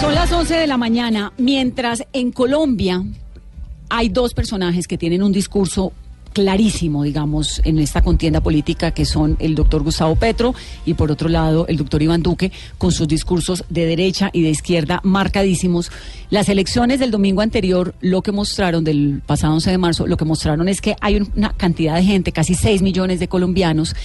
Son las 11 de la mañana, mientras en Colombia hay dos personajes que tienen un discurso clarísimo, digamos, en esta contienda política, que son el doctor Gustavo Petro y por otro lado el doctor Iván Duque, con sus discursos de derecha y de izquierda marcadísimos. Las elecciones del domingo anterior, lo que mostraron, del pasado 11 de marzo, lo que mostraron es que hay una cantidad de gente, casi 6 millones de colombianos,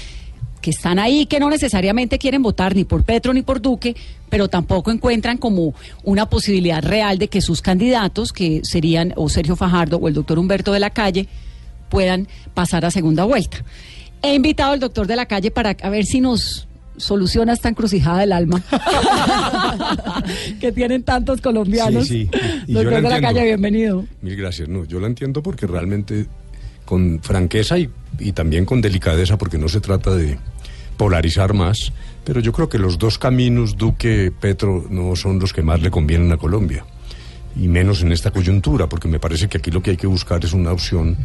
que están ahí, que no necesariamente quieren votar ni por Petro ni por Duque, pero tampoco encuentran como una posibilidad real de que sus candidatos, que serían o Sergio Fajardo o el doctor Humberto de la Calle, puedan pasar a segunda vuelta. He invitado al doctor de la Calle para a ver si nos soluciona esta encrucijada del alma que tienen tantos colombianos. Sí, sí. Y doctor yo de la. Calle, bienvenido. Mil gracias. No, yo la entiendo porque realmente con franqueza y, y también con delicadeza, porque no se trata de polarizar más, pero yo creo que los dos caminos, Duque, Petro, no son los que más le convienen a Colombia. Y menos en esta coyuntura, porque me parece que aquí lo que hay que buscar es una opción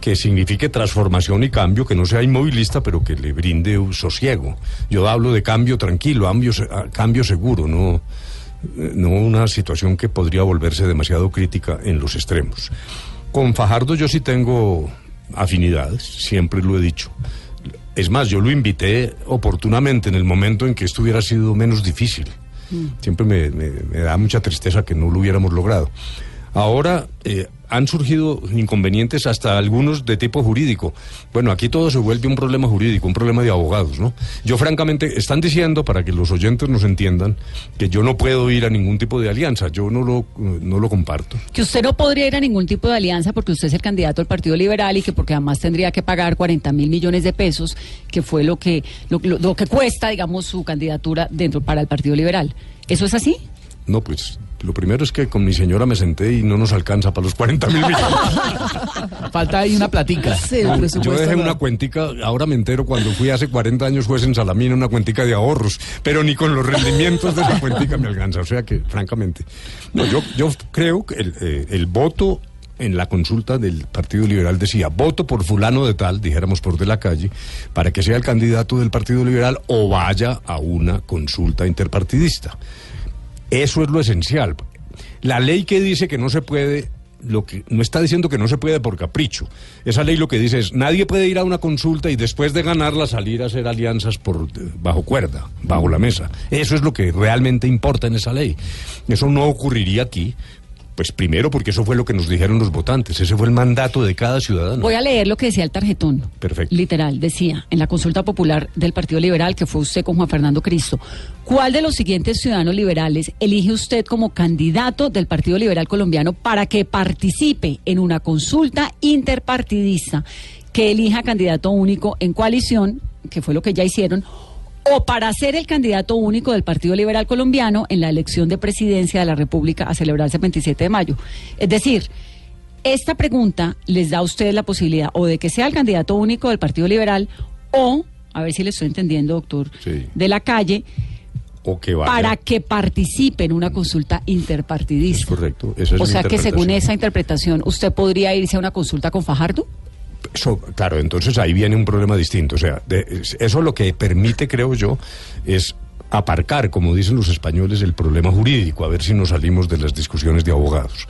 que signifique transformación y cambio, que no sea inmovilista, pero que le brinde un sosiego. Yo hablo de cambio tranquilo, cambio, cambio seguro, no, no una situación que podría volverse demasiado crítica en los extremos. Con Fajardo yo sí tengo afinidades, siempre lo he dicho. Es más, yo lo invité oportunamente en el momento en que esto hubiera sido menos difícil. Siempre me, me, me da mucha tristeza que no lo hubiéramos logrado. Ahora eh, han surgido inconvenientes hasta algunos de tipo jurídico. Bueno, aquí todo se vuelve un problema jurídico, un problema de abogados, ¿no? Yo francamente, están diciendo, para que los oyentes nos entiendan, que yo no puedo ir a ningún tipo de alianza, yo no lo, no lo comparto. Que usted no podría ir a ningún tipo de alianza porque usted es el candidato del Partido Liberal y que porque además tendría que pagar 40 mil millones de pesos, que fue lo que, lo, lo, lo que cuesta, digamos, su candidatura dentro para el Partido Liberal. ¿Eso es así? No, pues lo primero es que con mi señora me senté y no nos alcanza para los 40 mil millones. Falta ahí una platica. Sí, yo dejé una cuentica, ahora me entero cuando fui hace 40 años juez en Salamina, una cuentica de ahorros, pero ni con los rendimientos de esa cuentica me alcanza. O sea que, francamente, no, yo, yo creo que el, eh, el voto en la consulta del Partido Liberal decía, voto por fulano de tal, dijéramos por de la calle, para que sea el candidato del Partido Liberal o vaya a una consulta interpartidista. Eso es lo esencial. La ley que dice que no se puede, lo que no está diciendo que no se puede por capricho. Esa ley lo que dice es nadie puede ir a una consulta y después de ganarla salir a hacer alianzas por eh, bajo cuerda, bajo la mesa. Eso es lo que realmente importa en esa ley. Eso no ocurriría aquí. Pues primero porque eso fue lo que nos dijeron los votantes, ese fue el mandato de cada ciudadano. Voy a leer lo que decía el tarjetón. Perfecto. Literal, decía en la consulta popular del Partido Liberal, que fue usted con Juan Fernando Cristo, ¿cuál de los siguientes ciudadanos liberales elige usted como candidato del Partido Liberal Colombiano para que participe en una consulta interpartidista que elija candidato único en coalición, que fue lo que ya hicieron, o para ser el candidato único del Partido Liberal Colombiano en la elección de presidencia de la República a celebrarse el 27 de mayo? Es decir, esta pregunta les da a ustedes la posibilidad o de que sea el candidato único del Partido Liberal o, a ver si le estoy entendiendo, doctor, Sí. de la calle, O que vaya. para que participe en una consulta interpartidista. Es correcto, esa es o sea que según esa interpretación, ¿usted podría irse a una consulta con Fajardo? Claro, entonces ahí viene un problema distinto. O sea, de- eso lo que permite, creo yo, es aparcar, como dicen los españoles, el problema jurídico, a ver si nos salimos de las discusiones de abogados.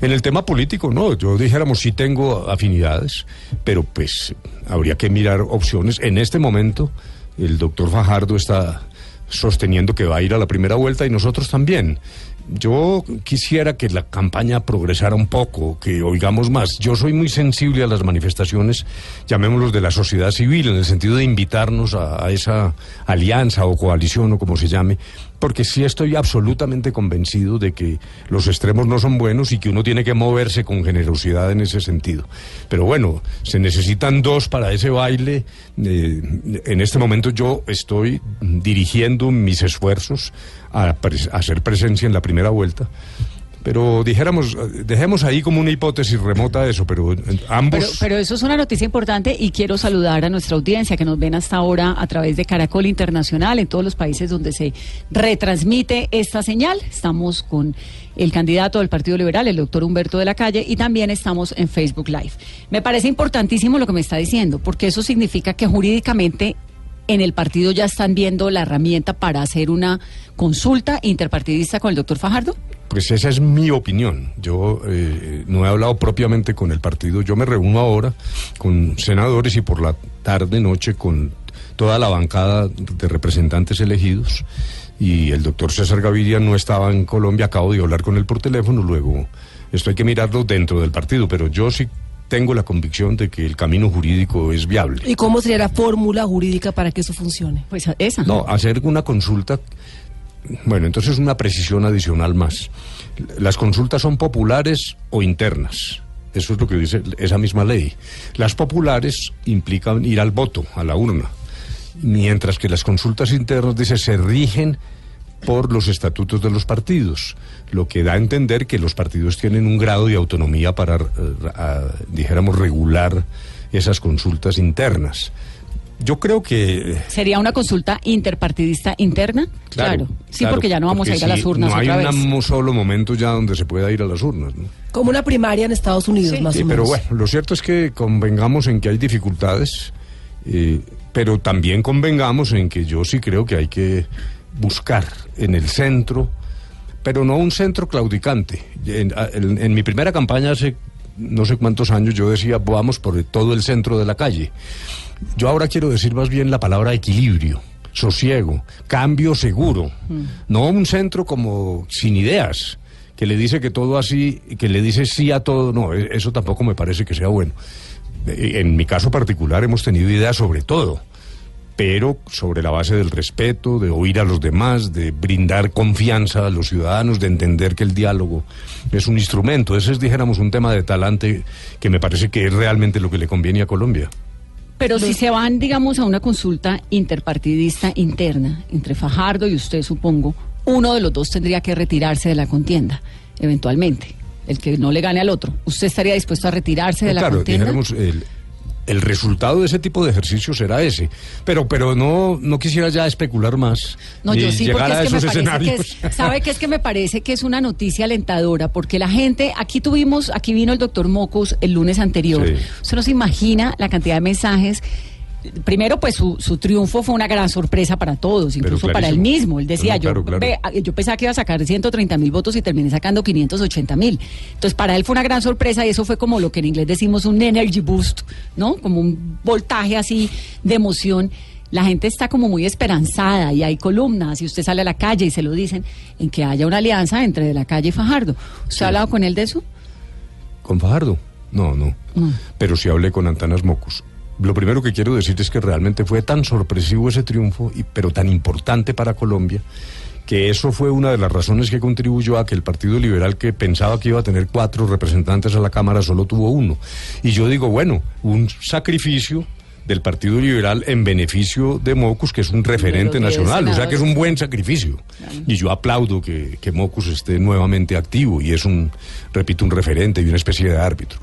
En el tema político, no, yo dijéramos sí tengo afinidades, pero pues habría que mirar opciones. En este momento, el doctor Fajardo está sosteniendo que va a ir a la primera vuelta y nosotros también. Yo quisiera que la campaña progresara un poco, que oigamos más. Yo soy muy sensible a las manifestaciones, llamémoslos de la sociedad civil, en el sentido de invitarnos a, esa alianza o coalición o como se llame, porque sí estoy absolutamente convencido de que los extremos no son buenos y que uno tiene que moverse con generosidad en ese sentido. Pero bueno, se necesitan dos para ese baile. Eh, en este momento yo estoy dirigiendo mis esfuerzos a, hacer presencia en la primera vuelta. Pero dijéramos, dejemos ahí como una hipótesis remota eso, pero ambos... Pero, pero eso es una noticia importante y quiero saludar a nuestra audiencia que nos ven hasta ahora a través de Caracol Internacional en todos los países donde se retransmite esta señal. Estamos con el candidato del Partido Liberal, el doctor Humberto de la Calle, y también estamos en Facebook Live. Me parece importantísimo lo que me está diciendo, porque eso significa que jurídicamente en el partido ya están viendo la herramienta para hacer una consulta interpartidista con el doctor Fajardo. Pues esa es mi opinión. Yo eh, no he hablado propiamente con el partido. Yo me reúno ahora con senadores y por la tarde, noche con toda la bancada de representantes elegidos. Y el doctor César Gaviria no estaba en Colombia. Acabo de hablar con él por teléfono. Luego, esto hay que mirarlo dentro del partido. Pero yo sí tengo la convicción de que el camino jurídico es viable. ¿Y cómo sería la fórmula jurídica para que eso funcione? Pues esa. No, hacer una consulta. Bueno, entonces una precisión adicional más. Las consultas son populares o internas. Eso es lo que dice esa misma ley. Las populares implican ir al voto, a la urna. Mientras que las consultas internas, dice, se rigen por los estatutos de los partidos, lo que da a entender que los partidos tienen un grado de autonomía para, eh, a- dijéramos, regular esas consultas internas. Yo creo que ¿Sería una consulta interpartidista interna? Sí, claro, porque ya no vamos a ir a las sí, urnas no hay otra un solo momento ya donde se pueda ir a las urnas. ¿no? Como una primaria en Estados Unidos, Sí. más Sí, o pero menos. bueno, lo cierto es que convengamos en que hay dificultades, eh, pero también convengamos en que yo sí creo que hay que buscar en el centro, pero no un centro claudicante. En, a- en- en mi primera campaña hace no sé cuántos años yo decía, vamos por todo el centro de la calle. Yo ahora quiero decir más bien la palabra equilibrio, sosiego, cambio seguro. No un centro como sin ideas, que le dice que todo así, que le dice sí a todo. No, e- eso tampoco me parece que sea bueno. Eh, En mi caso particular hemos tenido ideas sobre todo, pero sobre la base del respeto, de oír a los demás, de brindar confianza a los ciudadanos, de entender que el diálogo es un instrumento. Ese es, dijéramos, un tema de talante que me parece que es realmente lo que le conviene a Colombia. Pero si se van, digamos, a una consulta interpartidista interna entre Fajardo y usted, supongo, uno de los dos tendría que retirarse de la contienda, eventualmente. El que no le gane al otro. ¿Usted estaría dispuesto a retirarse de No, la claro, contienda? dijéramos, el, el resultado de ese tipo de ejercicio será ese. Pero, pero no, no quisiera ya especular más. No, yo sí, porque es que me parece que escenarios. es, ¿sabe qué es que me parece que es una noticia alentadora? Porque la gente, aquí tuvimos, aquí vino el doctor Mocos el lunes anterior. Sí. Usted no se imagina la cantidad de mensajes. Primero, pues su, su triunfo fue una gran sorpresa para todos, incluso para él mismo. Él decía, No, claro, yo, claro. yo pensaba que iba a sacar 130 mil votos y terminé sacando 580 mil. Entonces, para él fue una gran sorpresa y eso fue como lo que en inglés decimos un energy boost, ¿no? Como un voltaje así de emoción. La gente está como muy esperanzada y hay columnas y usted sale a la calle y se lo dicen en que haya una alianza entre de la calle y Fajardo. ¿Usted ha hablado con él de eso? ¿Con Fajardo? No, no. Pero sí hablé con Antanas Mocos. Lo primero que quiero decir es que realmente fue tan sorpresivo ese triunfo, y, pero tan importante para Colombia, que eso fue una de las razones que contribuyó a que el Partido Liberal, que pensaba que iba a tener cuatro representantes a la Cámara, solo tuvo uno. Y yo digo, bueno, un sacrificio del Partido Liberal en beneficio de Mocus, que es un referente nacional, o sea que es un buen sacrificio. Y yo aplaudo que, que Mocus esté nuevamente activo y es un, repito, un referente y una especie de árbitro.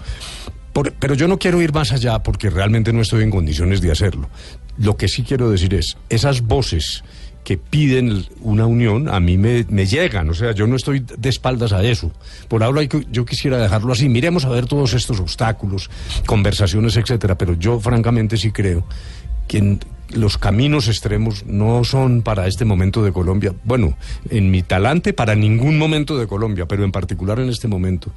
Por- pero yo no quiero ir más allá porque realmente no estoy en condiciones de hacerlo. Lo que sí quiero decir es, esas voces que piden una unión a mí me, llegan, o sea, yo no estoy de espaldas a eso. Por ahora yo quisiera dejarlo así, miremos a ver todos estos obstáculos, conversaciones, etcétera, pero yo francamente sí creo que en- los caminos extremos no son para este momento de Colombia. Bueno, en mi talante para ningún momento de Colombia, pero en particular en este momento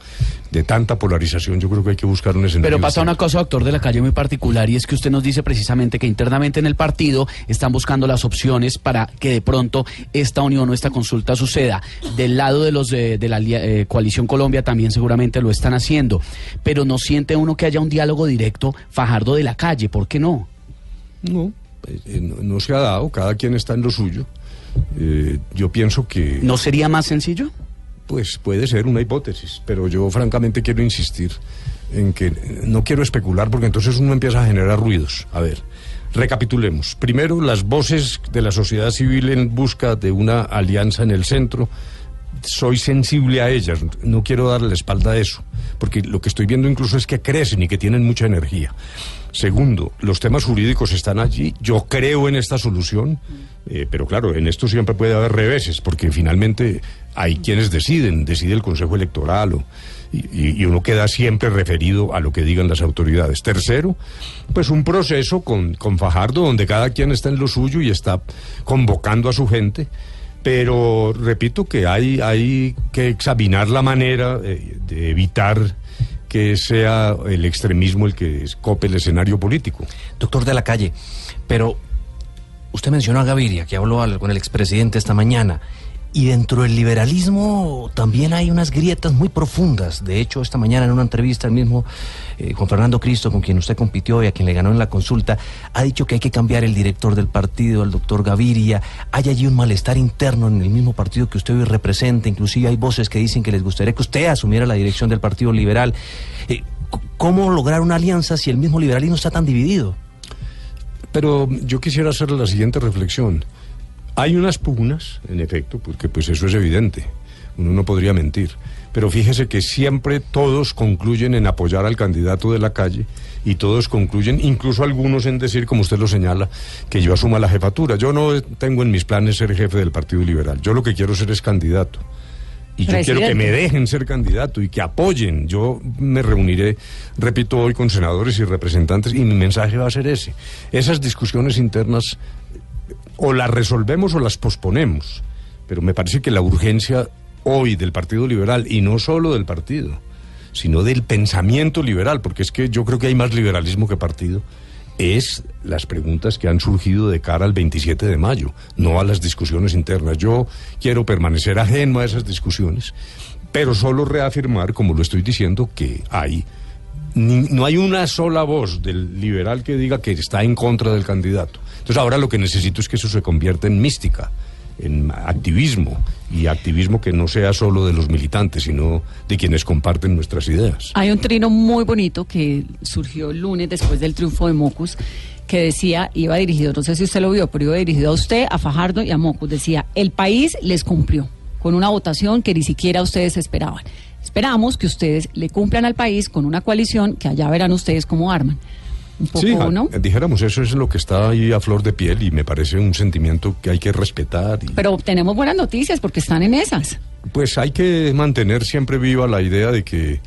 de tanta polarización, yo creo que hay que buscar un escenario. Pero pasa una cosa, doctor de la calle, muy particular, y es que usted nos dice precisamente que internamente en el partido están buscando las opciones para que de pronto esta unión o esta consulta suceda. Del lado de los de, de la eh, coalición Colombia también seguramente lo están haciendo. Pero no siente uno que haya un diálogo directo Fajardo de la calle, ¿por qué no? No, eh, eh, no, no se ha dado, cada quien está en lo suyo. Eh, yo pienso que... ¿No sería más sencillo? Pues puede ser una hipótesis, pero yo francamente quiero insistir en que no quiero especular porque entonces uno empieza a generar ruidos. A ver, recapitulemos. Primero, las voces de la sociedad civil en busca de una alianza en el centro. Soy sensible a ellas, no quiero darle la espalda a eso, porque lo que estoy viendo incluso es que crecen y que tienen mucha energía. Segundo, los temas jurídicos están allí. Yo creo en esta solución, eh, pero claro, en esto siempre puede haber reveses, porque finalmente hay quienes deciden, decide el Consejo Electoral y uno queda siempre referido a lo que digan las autoridades. Tercero, pues un proceso con, con Fajardo donde cada quien está en lo suyo y está convocando a su gente. Pero repito que hay, hay que examinar la manera eh, de evitar que sea el extremismo el que escope el escenario político. Doctor de la calle, pero usted mencionó a Gaviria, que habló con el expresidente esta mañana, y dentro del liberalismo también hay unas grietas muy profundas. De hecho, esta mañana en una entrevista el mismo eh, Fernando Cristo, con quien usted compitió y a quien le ganó en la consulta, ha dicho que hay que cambiar el director del partido, el doctor Gaviria. Hay allí un malestar interno en el mismo partido que usted hoy representa. Inclusive hay voces que dicen que les gustaría que usted asumiera la dirección del Partido Liberal. Eh, ¿Cómo lograr una alianza si el mismo liberalismo está tan dividido? Pero yo quisiera hacer la siguiente reflexión. Hay unas pugnas, en efecto, porque pues eso es evidente. Uno no podría mentir. Pero fíjese que siempre todos concluyen en apoyar al candidato de la calle y todos concluyen, incluso algunos en decir, como usted lo señala, que yo asuma la jefatura. Yo no tengo en mis planes ser jefe del Partido Liberal. Yo lo que quiero ser es candidato. Y yo quiero que me dejen ser candidato y que apoyen. Yo me reuniré, repito, hoy con senadores y representantes y mi mensaje va a ser ese. Esas discusiones internas o las resolvemos o las posponemos. Pero me parece que la urgencia hoy del Partido Liberal, y no solo del partido, sino del pensamiento liberal, porque es que yo creo que hay más liberalismo que partido, es las preguntas que han surgido de cara al 27 de mayo, no a las discusiones internas. Yo quiero permanecer ajeno a esas discusiones, pero solo reafirmar, como lo estoy diciendo, que hay ni- no hay una sola voz del liberal que diga que está en contra del candidato. Entonces ahora lo que necesito es que eso se convierta en mística, en activismo, y activismo que no sea solo de los militantes, sino de quienes comparten nuestras ideas. Hay un trino muy bonito que surgió el lunes después del triunfo de Mocus que decía, iba dirigido, no sé si usted lo vio, pero iba dirigido a usted, a Fajardo y a Mocus. Decía, el país les cumplió con una votación que ni siquiera ustedes esperaban. Esperamos que ustedes le cumplan al país con una coalición que allá verán ustedes cómo arman. Un poco, Sí, ¿no? dijéramos, eso es lo que está ahí a flor de piel y me parece un sentimiento que hay que respetar. Y, Pero tenemos buenas noticias porque están en esas. Pues hay que mantener siempre viva la idea de que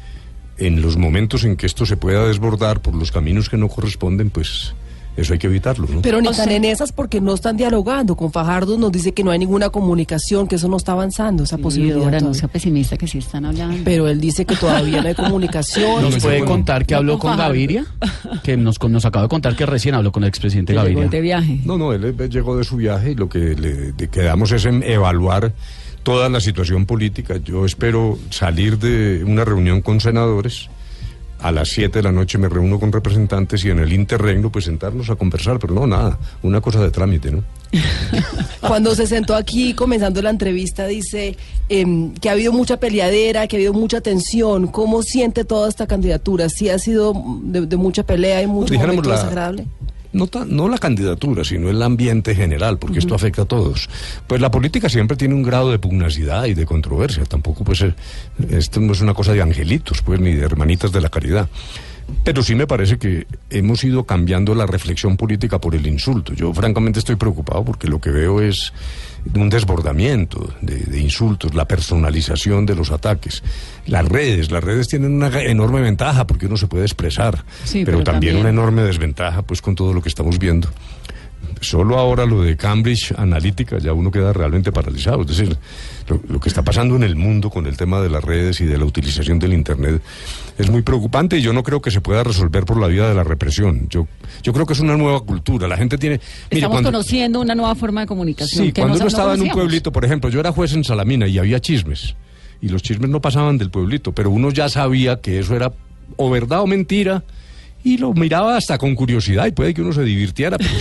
en los momentos en que esto se pueda desbordar por los caminos que no corresponden, pues eso hay que evitarlo, ¿no? Pero ni O están sea- en esas porque no están dialogando. Con Fajardo nos dice que no hay ninguna comunicación, que eso no está avanzando, esa posibilidad. ahora no sea pesimista que sí están hablando. Pero él dice que todavía no hay comunicación. ¿Nos puede contar que habló con. Gaviria? Que nos, con- nos acaba de contar que recién habló con el expresidente que llegó Gaviria. de viaje. No, no, él llegó de su viaje y lo que le quedamos es en evaluar toda la situación política. Yo espero salir de una reunión con senadores. A las 7 de la noche me reúno con representantes y en el interregno pues sentarnos a conversar, pero no, nada, una cosa de trámite, ¿no? Cuando se sentó aquí comenzando la entrevista dice em, que ha habido mucha peleadera, que ha habido mucha tensión. ¿Cómo siente toda esta candidatura? ¿Sí ha sido de, de mucha pelea y mucho momento desagradable? No, no la candidatura, sino el ambiente general, porque esto afecta a todos. Pues la política siempre tiene un grado de pugnacidad y de controversia. Tampoco, pues, esto no es una cosa de angelitos, pues, ni de hermanitas de la caridad. Pero sí me parece que hemos ido cambiando la reflexión política por el insulto. Yo francamente estoy preocupado porque lo que veo es un desbordamiento de, de insultos, la personalización de los ataques. Las redes, las redes tienen una enorme ventaja porque uno se puede expresar, Sí, pero, pero también, también- una enorme desventaja pues con todo lo que estamos viendo. Solo ahora lo de Cambridge Analytica ya uno queda realmente paralizado. Es decir, lo, lo que está pasando en el mundo con el tema de las redes y de la utilización del Internet es muy preocupante y yo no creo que se pueda resolver por la vía de la represión. Yo, yo creo que es una nueva cultura. La gente tiene... mire, Estamos cuando- conociendo una nueva forma de comunicación. Sí, que cuando no- uno no estaba en un pueblito, por ejemplo, yo era juez en Salamina y había chismes. Y los chismes no pasaban del pueblito, pero uno ya sabía que eso era o verdad o mentira. Y lo miraba hasta con curiosidad y puede que uno se divirtiera. Pero,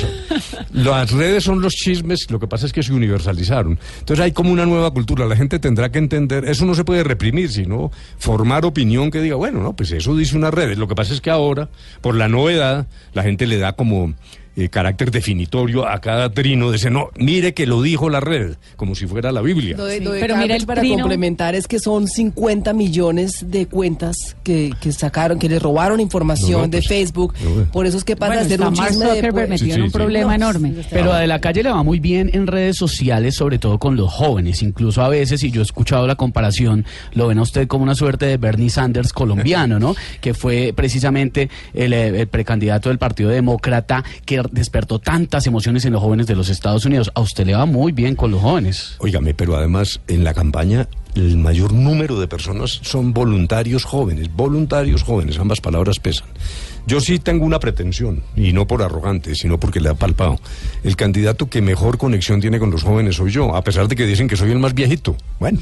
las redes son los chismes, lo que pasa es que se universalizaron. Entonces hay como una nueva cultura, la gente tendrá que entender, eso no se puede reprimir, sino formar opinión que diga, bueno, no, pues eso dice una red. Lo que pasa es que ahora, por la novedad, la gente le da como eh, carácter definitorio a cada trino, de ese no, mire que lo dijo la red, como si fuera la Biblia. Lo de, lo de Pero mira el para trino. complementar es que son 50 millones de cuentas que, que sacaron, que le robaron información No, no, de pues, Facebook. no, Por eso es que pasa Bueno, ser un chisme de pues, metido Sí, en un sí, problema No, enorme. Pero a de la calle le va muy bien en redes sociales, sobre todo con los jóvenes. Incluso a veces, y yo he escuchado la comparación, lo ven a usted como una suerte de Bernie Sanders colombiano, ¿no? Que fue precisamente el, eh, el precandidato del Partido Demócrata que despertó tantas emociones en los jóvenes de los Estados Unidos. A usted le va muy bien con los jóvenes. Óigame, pero además en la campaña el mayor número de personas son voluntarios jóvenes, voluntarios jóvenes, ambas palabras pesan. Yo sí tengo una pretensión, y no por arrogante, sino porque le ha palpado. El candidato que mejor conexión tiene con los jóvenes soy yo, a pesar de que dicen que soy el más viejito. Bueno,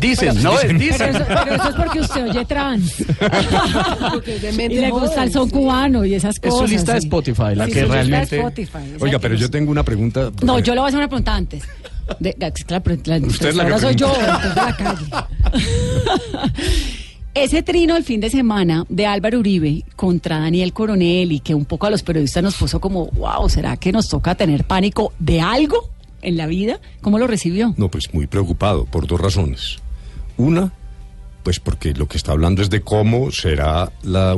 Dicen, no, Pero dicen. eso, pero eso es porque usted oye trans. Es y le gusta el son cubano y esas Es cosas. su lista de. Spotify, la Sí, que su lista de realmente- Spotify, oiga, pero yo tengo una pregunta. No, yo le voy a hacer una pregunta antes. De, claro, pero la Usted es la que soy yo, de la calle. Ese trino el fin de semana de Álvaro Uribe contra Daniel Coronel y que un poco a los periodistas nos puso como, wow, ¿será que nos toca tener pánico de algo en la vida? ¿Cómo lo recibió? No, pues muy preocupado por dos razones. Una, pues porque lo que está hablando es de cómo será la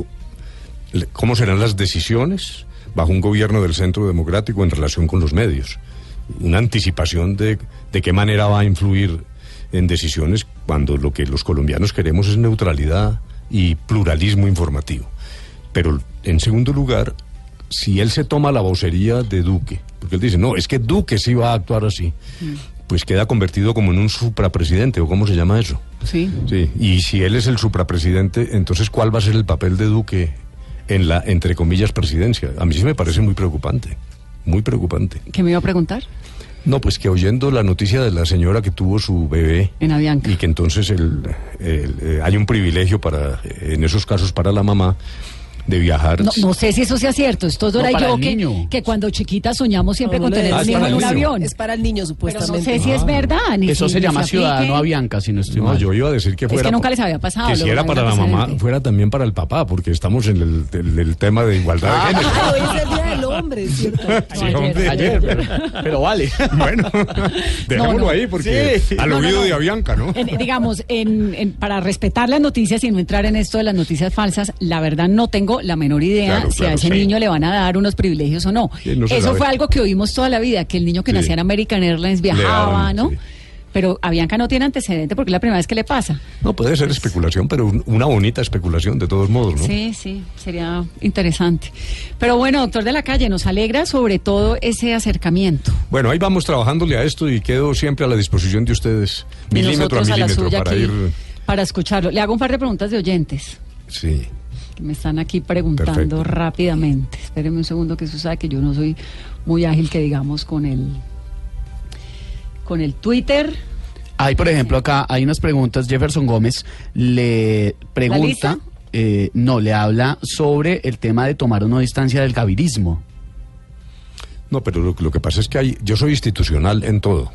cómo serán las decisiones bajo un gobierno del centro democrático en relación con los medios. Una anticipación de, de qué manera va a influir en decisiones cuando lo que los colombianos queremos es neutralidad y pluralismo informativo. Pero en segundo lugar, si él se toma la vocería de Duque, porque él dice, no, es que Duque sí va a actuar así, pues queda convertido como en un suprapresidente, o cómo se llama eso. Sí. Sí, y si él es el suprapresidente, entonces ¿cuál va a ser el papel de Duque en la, entre comillas, presidencia? A mí sí me parece muy preocupante, muy preocupante. ¿Qué me iba a preguntar? No, pues que oyendo la noticia de la señora que tuvo su bebé En Avianca. y que entonces el, el, eh, hay un privilegio para, eh, en esos casos, para la mamá de viajar. No, no sé si eso sea cierto. Esto es Dora No, y yo que, que cuando chiquitas soñamos siempre No, con tener Ah, un es hijo en un avión. Es para el niño, Pero supuestamente. no sé si es verdad. Ni Eso si- se llama. Ciudadano Avianca, si no estoy No, mal. yo iba a decir que Es fuera. que nunca les había pasado, Que si era para la mamá, precedente. fuera también para el papá, porque estamos en el, el- el tema de igualdad de género. Es Hombre, ¿cierto? Sí, hombre. Ayer, pero, pero vale. Bueno, dejémoslo no. ahí, porque Sí. al No, no, oído no. de Avianca, ¿no? En- digamos, en- en- para respetar las noticias y no entrar en esto de las noticias falsas, la verdad no tengo la menor idea Claro, si claro, a ese sí. niño le van a dar unos privilegios o no. Sí, no se Eso sabe. fue algo que oímos toda la vida, que el niño que Sí. nacía en American Airlines viajaba, daban, ¿no? Pero Avianca no tiene antecedente porque es la primera vez que le pasa. No, puede ser especulación, pero un- una bonita especulación de todos modos, ¿no? Sí, sí, sería interesante. Pero bueno, doctor de la calle, nos alegra sobre todo ese acercamiento. Bueno, ahí vamos trabajándole a esto y quedo siempre a la disposición de ustedes, milímetro a a milímetro, suya para ir... para escucharlo. Le hago un par de preguntas de oyentes. Sí. que me están aquí preguntando Perfecto. rápidamente. Espéreme un segundo que usted sabe que yo no soy muy ágil que digamos con el con el Twitter. Hay, por ejemplo, acá hay unas preguntas. Jefferson Gómez le pregunta, eh, no, le habla sobre el tema de tomar una distancia del gavirismo. No, pero lo, lo que pasa es que hay, yo soy institucional en todo.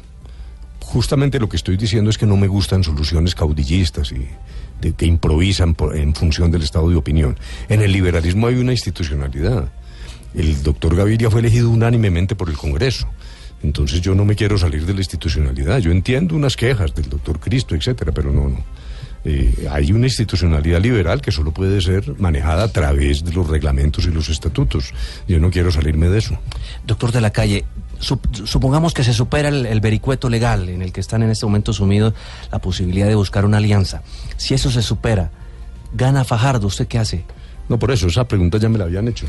Justamente lo que estoy diciendo es que no me gustan soluciones caudillistas y de, que improvisan por- en función del estado de opinión. En el liberalismo hay una institucionalidad. El doctor Gaviria fue elegido unánimemente por el Congreso. Entonces yo no me quiero salir de la institucionalidad. Yo entiendo unas quejas del doctor Cristo, etcétera, pero no, no. Eh, hay una institucionalidad liberal que solo puede ser manejada a través de los reglamentos y los estatutos. Yo no quiero salirme de eso. Doctor de la calle, sup- supongamos que se supera el, el vericueto legal en el que están en este momento sumidos la posibilidad de buscar una alianza. Si eso se supera, gana Fajardo, ¿usted qué hace? No, por eso, esa pregunta ya me la habían hecho.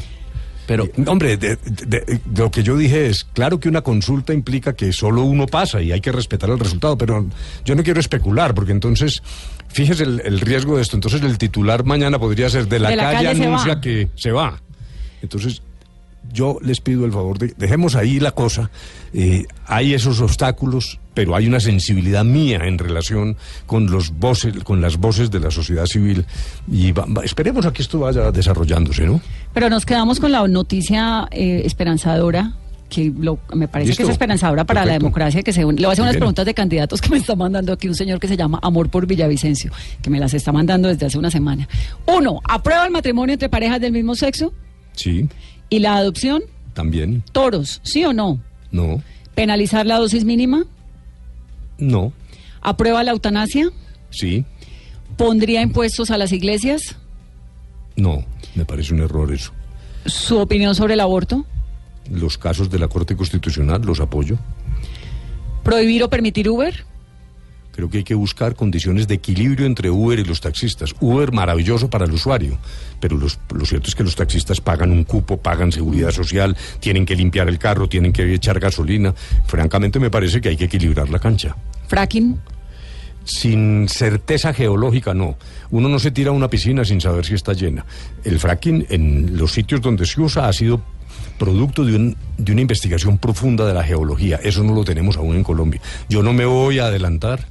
Pero, Eh, hombre, de- de- de- lo que yo dije es, claro que una consulta implica que solo uno pasa y hay que respetar el resultado, pero yo no quiero especular, porque entonces, fíjese el, el riesgo de esto, entonces el titular mañana podría ser de la, De la calle, anuncia que se va. Entonces, yo les pido el favor de, dejemos ahí la cosa, eh, hay esos obstáculos, pero hay una sensibilidad mía en relación con los voces, con las voces de la sociedad civil, y va- va- esperemos a que esto vaya desarrollándose, ¿no? Pero nos quedamos con la noticia eh, esperanzadora que lo- me parece que es esperanzadora para la democracia que se. Le voy a hacer unas preguntas de candidatos que me está mandando aquí un señor que se llama Amor por Villavicencio, que me las está mandando desde hace una semana. Uno, ¿aprueba el matrimonio entre parejas del mismo sexo? Sí, ¿Y la adopción? también. Toros, ¿sí o no? No, ¿Penalizar la dosis mínima? no, ¿Aprueba la eutanasia? sí, ¿Pondría impuestos a las iglesias? no. Me parece un error eso. ¿Su opinión sobre el aborto? Los casos de la Corte Constitucional los apoyo. ¿Prohibir o permitir Uber? Creo que hay que buscar condiciones de equilibrio entre Uber y los taxistas. Uber maravilloso para el usuario, pero los- lo cierto es que los taxistas pagan un cupo, pagan seguridad social, tienen que limpiar el carro, tienen que echar gasolina. Francamente me parece que hay que equilibrar la cancha. ¿Fracking? Sin certeza geológica, no. Uno no se tira a una piscina sin saber si está llena. El fracking en los sitios donde se usa ha sido producto de, un- de una investigación profunda de la geología. Eso no lo tenemos aún en Colombia. Yo no me voy a adelantar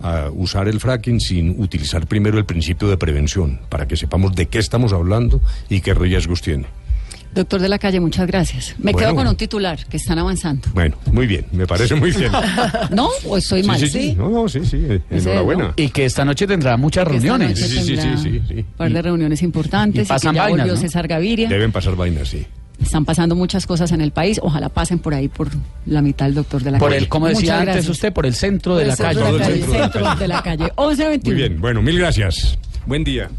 a usar el fracking sin utilizar primero el principio de prevención, para que sepamos de qué estamos hablando y qué riesgos tiene. Doctor de la calle, muchas gracias. Me Bueno. quedo con un titular, que están avanzando. Bueno, muy bien, me parece muy bien. ¿No? ¿O estoy mal? Sí, sí, sí. No, no, sí, sí. eh, Enhorabuena. Y que esta noche tendrá muchas Que reuniones. Sí, sí, sí, sí, sí, sí. Un par de reuniones importantes. y pasan que ya vainas, volvió ¿no? César Gaviria. Deben pasar vainas, sí. Están pasando muchas cosas en el país. Ojalá pasen por ahí por la mitad del doctor de la Por calle. el, como decía Muchas antes usted, por el centro Por de la centro calle. Todo el centro de la calle. 11.21. Muy bien, bueno, mil gracias. Buen día.